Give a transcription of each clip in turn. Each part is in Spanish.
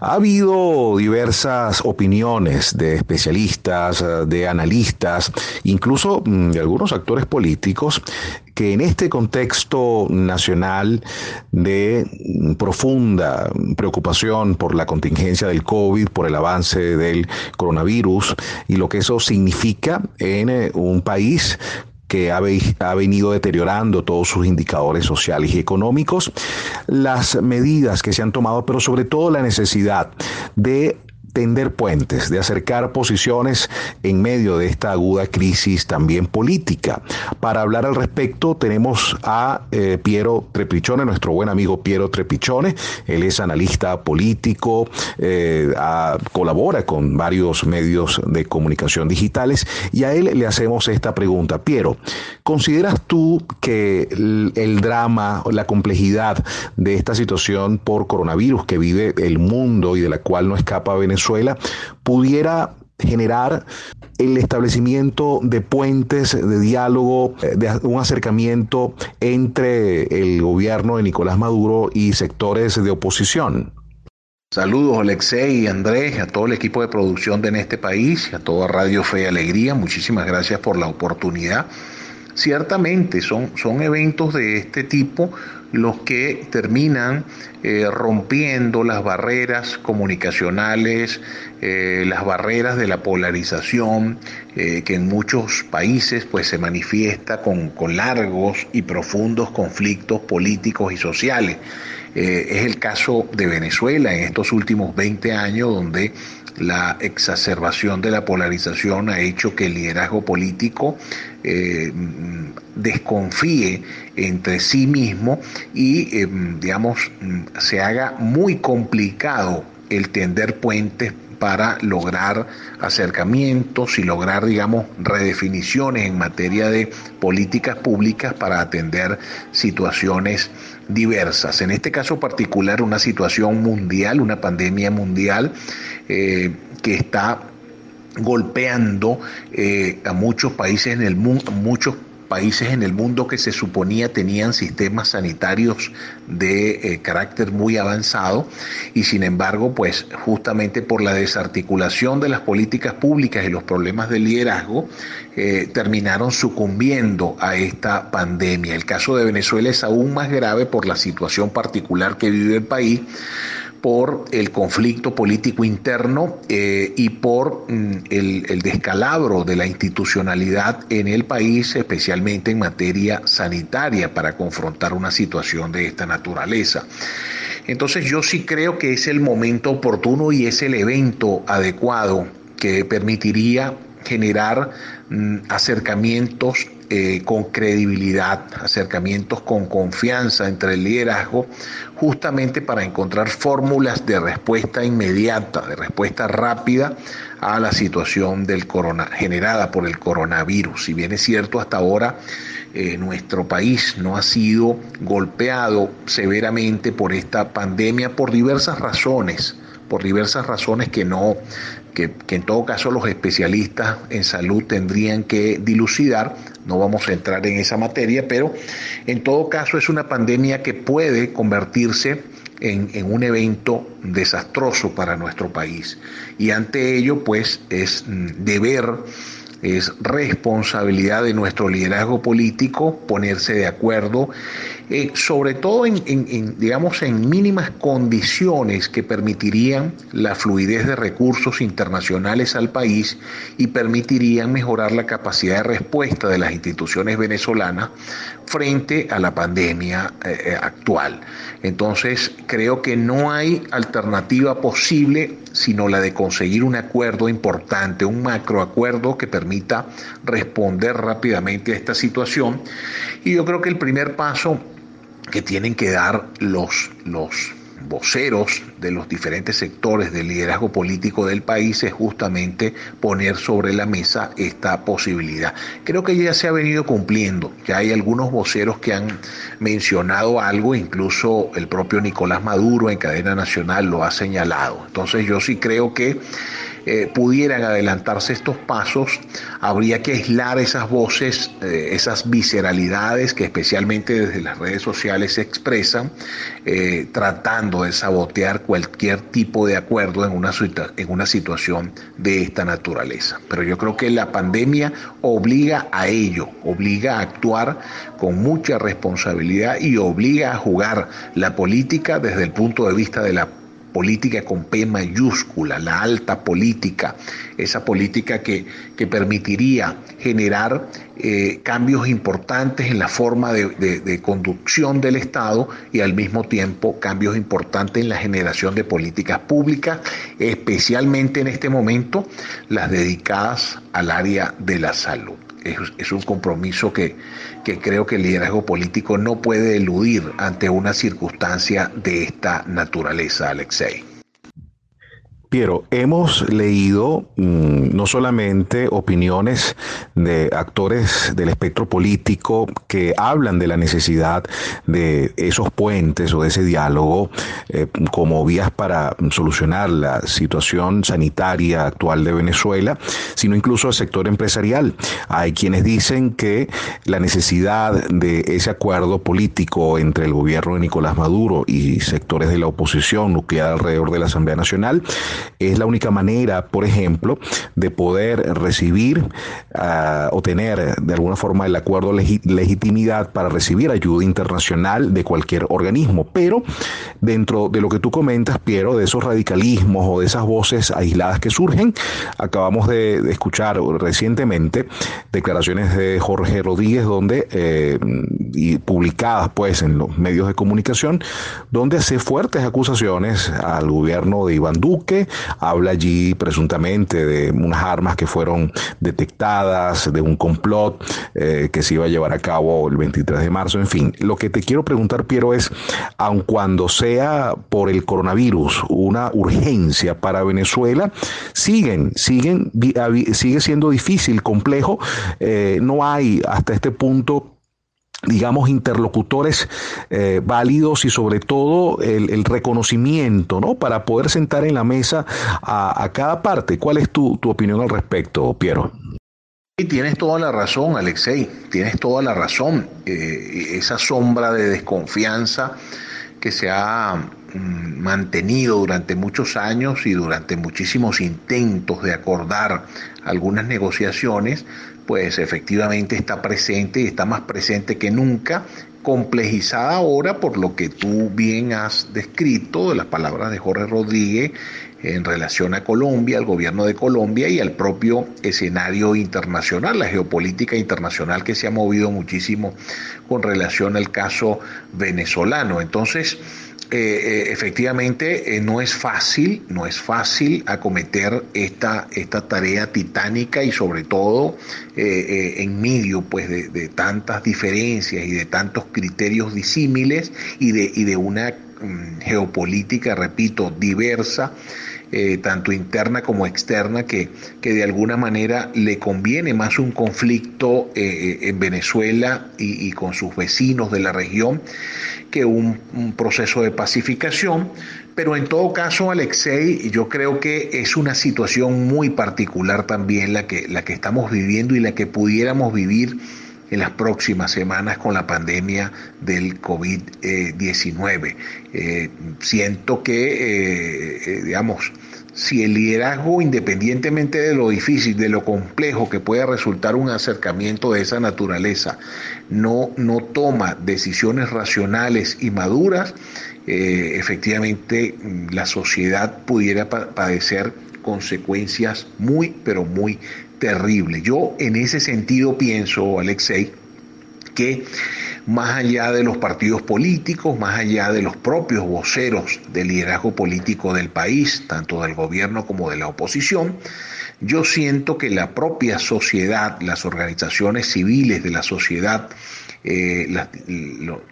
Ha habido diversas opiniones de especialistas, de analistas, incluso mm, de algunos actores políticos que en este contexto nacional de profunda preocupación por la contingencia del COVID, por el avance del coronavirus y lo que eso significa en eh, un país que ha, ha, venido deteriorando todos sus indicadores sociales y económicos, las medidas que se han tomado, pero sobre todo la necesidad de tender puentes, de acercar posiciones en medio de esta aguda crisis también política. Para hablar al respecto tenemos a eh, Piero Trepichone, nuestro buen amigo Piero Trepichone. Él es analista político, eh, colabora con varios medios de comunicación digitales y a él le hacemos esta pregunta. Piero, ¿consideras tú que el, el drama, la complejidad de esta situación por coronavirus que vive el mundo y de la cual no escapa Venezuela, Pudiera generar el establecimiento de puentes de diálogo, de un acercamiento entre el gobierno de Nicolás Maduro y sectores de oposición. Saludos Alexei y Andrés, a todo el equipo de producción de En este país, a toda Radio Fe y Alegría, muchísimas gracias por la oportunidad. Ciertamente son, son eventos de este tipo los que terminan eh, rompiendo las barreras comunicacionales, eh, las barreras de la polarización eh, que en muchos países pues se manifiesta con, con largos y profundos conflictos políticos y sociales. es el caso de Venezuela en estos últimos 20 años donde la exacerbación de la polarización ha hecho que el liderazgo político eh, desconfíe entre sí mismo y, eh, digamos, se haga muy complicado el tender puentes para lograr acercamientos y lograr, digamos, redefiniciones en materia de políticas públicas para atender situaciones diversas. En este caso particular, una situación mundial, una pandemia mundial eh, que está golpeando eh, a muchos países en el mundo, muchos países en el mundo que se suponía tenían sistemas sanitarios de eh, carácter muy avanzado y sin embargo, pues justamente por la desarticulación de las políticas públicas y los problemas de liderazgo, eh, terminaron sucumbiendo a esta pandemia. El caso de Venezuela es aún más grave por la situación particular que vive el país por el conflicto político interno eh, y por mm, el, descalabro de la institucionalidad en el país, especialmente en materia sanitaria, para confrontar una situación de esta naturaleza. Entonces yo sí creo que es el momento oportuno y es el evento adecuado que permitiría generar mm, acercamientos eh, con credibilidad, acercamientos con confianza entre el liderazgo, justamente para encontrar fórmulas de respuesta inmediata, de respuesta rápida a la situación del corona, generada por el coronavirus. Si bien es cierto, hasta ahora eh, nuestro país no ha sido golpeado severamente por esta pandemia por diversas razones por diversas razones que no, que, en todo caso los especialistas en salud tendrían que dilucidar. No vamos a entrar en esa materia, pero en todo caso es una pandemia que puede convertirse en, en, un evento desastroso para nuestro país. Y ante ello, pues es mm, deber es responsabilidad de nuestro liderazgo político ponerse de acuerdo, eh, sobre todo en, digamos, en mínimas condiciones que permitirían la fluidez de recursos internacionales al país y permitirían mejorar la capacidad de respuesta de las instituciones venezolanas frente a la pandemia eh, eh, actual. Entonces, creo que no hay alternativa posible sino la de conseguir un acuerdo importante, un macroacuerdo que permita responder rápidamente a esta situación. Y yo creo que el primer paso que tienen que dar los, los voceros de los diferentes sectores del liderazgo político del país es justamente poner sobre la mesa esta posibilidad. Creo que ya se ha venido cumpliendo, ya hay algunos voceros que han mencionado algo, incluso el propio Nicolás Maduro en cadena nacional lo ha señalado. Entonces yo sí creo que eh, pudieran adelantarse estos pasos, habría que aislar esas voces, eh, esas visceralidades que especialmente desde las redes sociales se expresan, eh, tratando de sabotear cualquier tipo de acuerdo en una, en una situación de esta naturaleza. Pero yo creo que la pandemia obliga a ello, obliga a actuar con mucha responsabilidad y obliga a jugar la política desde el punto de vista de la política con P mayúscula, la alta política, esa política que, que permitiría generar eh, cambios importantes en la forma de, de, conducción del Estado y al mismo tiempo cambios importantes en la generación de políticas públicas, especialmente en este momento las dedicadas al área de la salud. Es, un compromiso que, que creo que el liderazgo político no puede eludir ante una circunstancia de esta naturaleza, Alexei. Piero, hemos leído mm, no solamente opiniones de actores del espectro político que hablan de la necesidad de esos puentes o de ese diálogo eh, como vías para solucionar la situación sanitaria actual de Venezuela, sino incluso el sector empresarial. Hay quienes dicen que la necesidad de ese acuerdo político entre el gobierno de Nicolás Maduro y sectores de la oposición nuclear alrededor de la Asamblea Nacional es la única manera, por ejemplo, de poder recibir uh, o tener de alguna forma el acuerdo legitimidad para recibir ayuda internacional de cualquier organismo. Pero dentro de lo que tú comentas, Piero, de esos radicalismos o de esas voces aisladas que surgen, acabamos de, escuchar recientemente declaraciones de Jorge Rodríguez, donde eh, y publicadas pues en los medios de comunicación, donde hace fuertes acusaciones al gobierno de Iván Duque, habla allí presuntamente de unas armas que fueron detectadas, de un complot eh, que se iba a llevar a cabo el 23 de marzo, en fin. Lo que te quiero preguntar, Piero, es, aun cuando sea por el coronavirus una urgencia para Venezuela, siguen, siguen, sigue siendo difícil, complejo, eh, no hay hasta este punto digamos, interlocutores eh, válidos y sobre todo el, reconocimiento, ¿no? Para poder sentar en la mesa a, cada parte. ¿Cuál es tu, opinión al respecto, Piero? Y tienes toda la razón, Alexei, tienes toda la razón. Eh, esa sombra de desconfianza que se ha mm, mantenido durante muchos años y durante muchísimos intentos de acordar algunas negociaciones, pues efectivamente está presente y está más presente que nunca, complejizada ahora por lo que tú bien has descrito de las palabras de Jorge Rodríguez en relación a Colombia, al gobierno de Colombia y al propio escenario internacional, la geopolítica internacional que se ha movido muchísimo con relación al caso venezolano. Entonces, eh, eh, efectivamente eh, no es fácil, no es fácil acometer esta, esta tarea titánica y sobre todo en medio pues, de, tantas diferencias y de tantos criterios disímiles y de, y de una geopolítica, repito, diversa. tanto interna como externa, que, que, de alguna manera le conviene más un conflicto en Venezuela y, y, con sus vecinos de la región que un, proceso de pacificación, pero en todo caso, Alexei, yo creo que es una situación muy particular también la que, la que estamos viviendo y la que pudiéramos vivir en las próximas semanas con la pandemia del COVID-19. Eh, siento que, eh, eh, digamos, si el liderazgo, independientemente de lo difícil, de lo complejo que pueda resultar un acercamiento de esa naturaleza, no, no toma decisiones racionales y maduras, efectivamente mm, la sociedad pudiera padecer consecuencias muy, pero muy terribles. Yo en ese sentido pienso, Alexei, que más allá de los partidos políticos, más allá de los propios voceros del liderazgo político del país, tanto del gobierno como de la oposición, yo siento que la propia sociedad, las organizaciones civiles de la sociedad, eh,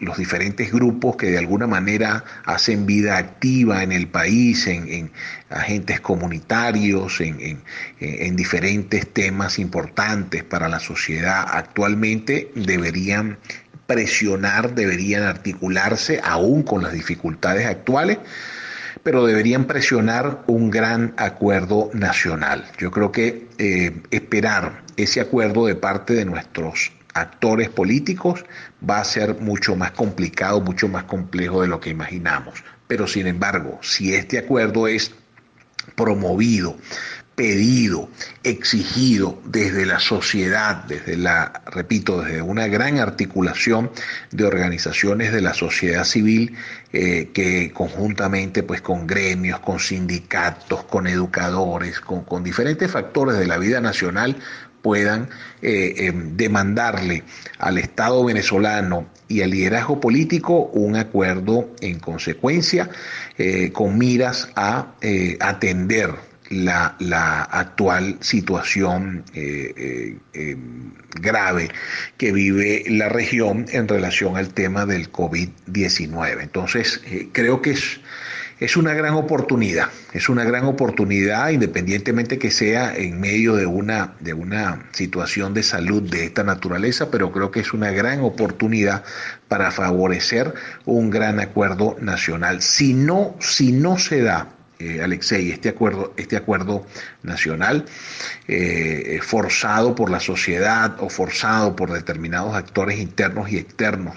los diferentes grupos que de alguna manera hacen vida activa en el país, en, agentes comunitarios, en, en, diferentes temas importantes para la sociedad actualmente, deberían presionar, deberían articularse, aún con las dificultades actuales, pero deberían presionar un gran acuerdo nacional. Yo creo que eh, esperar ese acuerdo de parte de nuestros actores políticos va a ser mucho más complicado, mucho más complejo de lo que imaginamos. Pero sin embargo, si este acuerdo es promovido, pedido, exigido desde la sociedad, desde la, repito, desde una gran articulación de organizaciones de la sociedad civil eh, que conjuntamente pues con gremios, con sindicatos, con educadores, con, diferentes factores de la vida nacional puedan eh, em, demandarle al Estado venezolano y al liderazgo político un acuerdo en consecuencia eh, con miras a atender la, actual situación em, grave que vive la región en relación al tema del COVID-19. Entonces, creo que es es una gran oportunidad, es una gran oportunidad independientemente que sea en medio de una, de una situación de salud de esta naturaleza, pero creo que es una gran oportunidad para favorecer un gran acuerdo nacional. Si no, si no se da eh, Alexei, este acuerdo, este acuerdo nacional eh, forzado por la sociedad o forzado por determinados actores internos y externos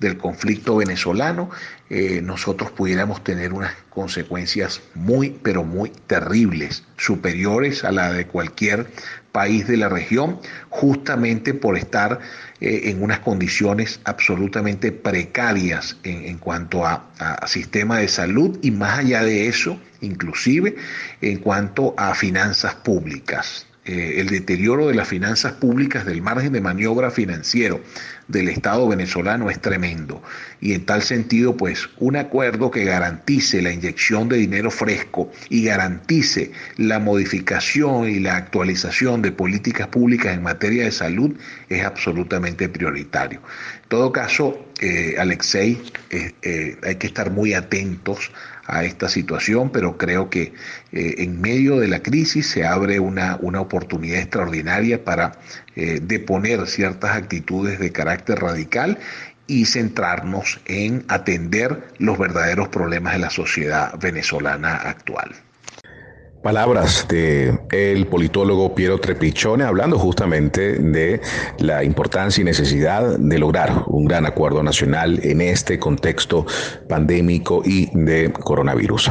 del conflicto venezolano, eh, nosotros pudiéramos tener unas consecuencias muy, pero muy terribles, superiores a la de cualquier país de la región, justamente por estar eh, en unas condiciones absolutamente precarias en, cuanto a, a, sistema de salud y más allá de eso, inclusive en cuanto a finanzas públicas. Eh, el deterioro de las finanzas públicas, del margen de maniobra financiero del Estado venezolano es tremendo. Y en tal sentido, pues un acuerdo que garantice la inyección de dinero fresco y garantice la modificación y la actualización de políticas públicas en materia de salud es absolutamente prioritario. En todo caso, eh, Alexei, eh, hay que estar muy atentos a esta situación, pero creo que eh, en medio de la crisis se abre una, una oportunidad extraordinaria para eh, deponer ciertas actitudes de carácter radical y centrarnos en atender los verdaderos problemas de la sociedad venezolana actual. Palabras de el politólogo Piero Trepichone hablando justamente de la importancia y necesidad de lograr un gran acuerdo nacional en este contexto pandémico y de coronavirus.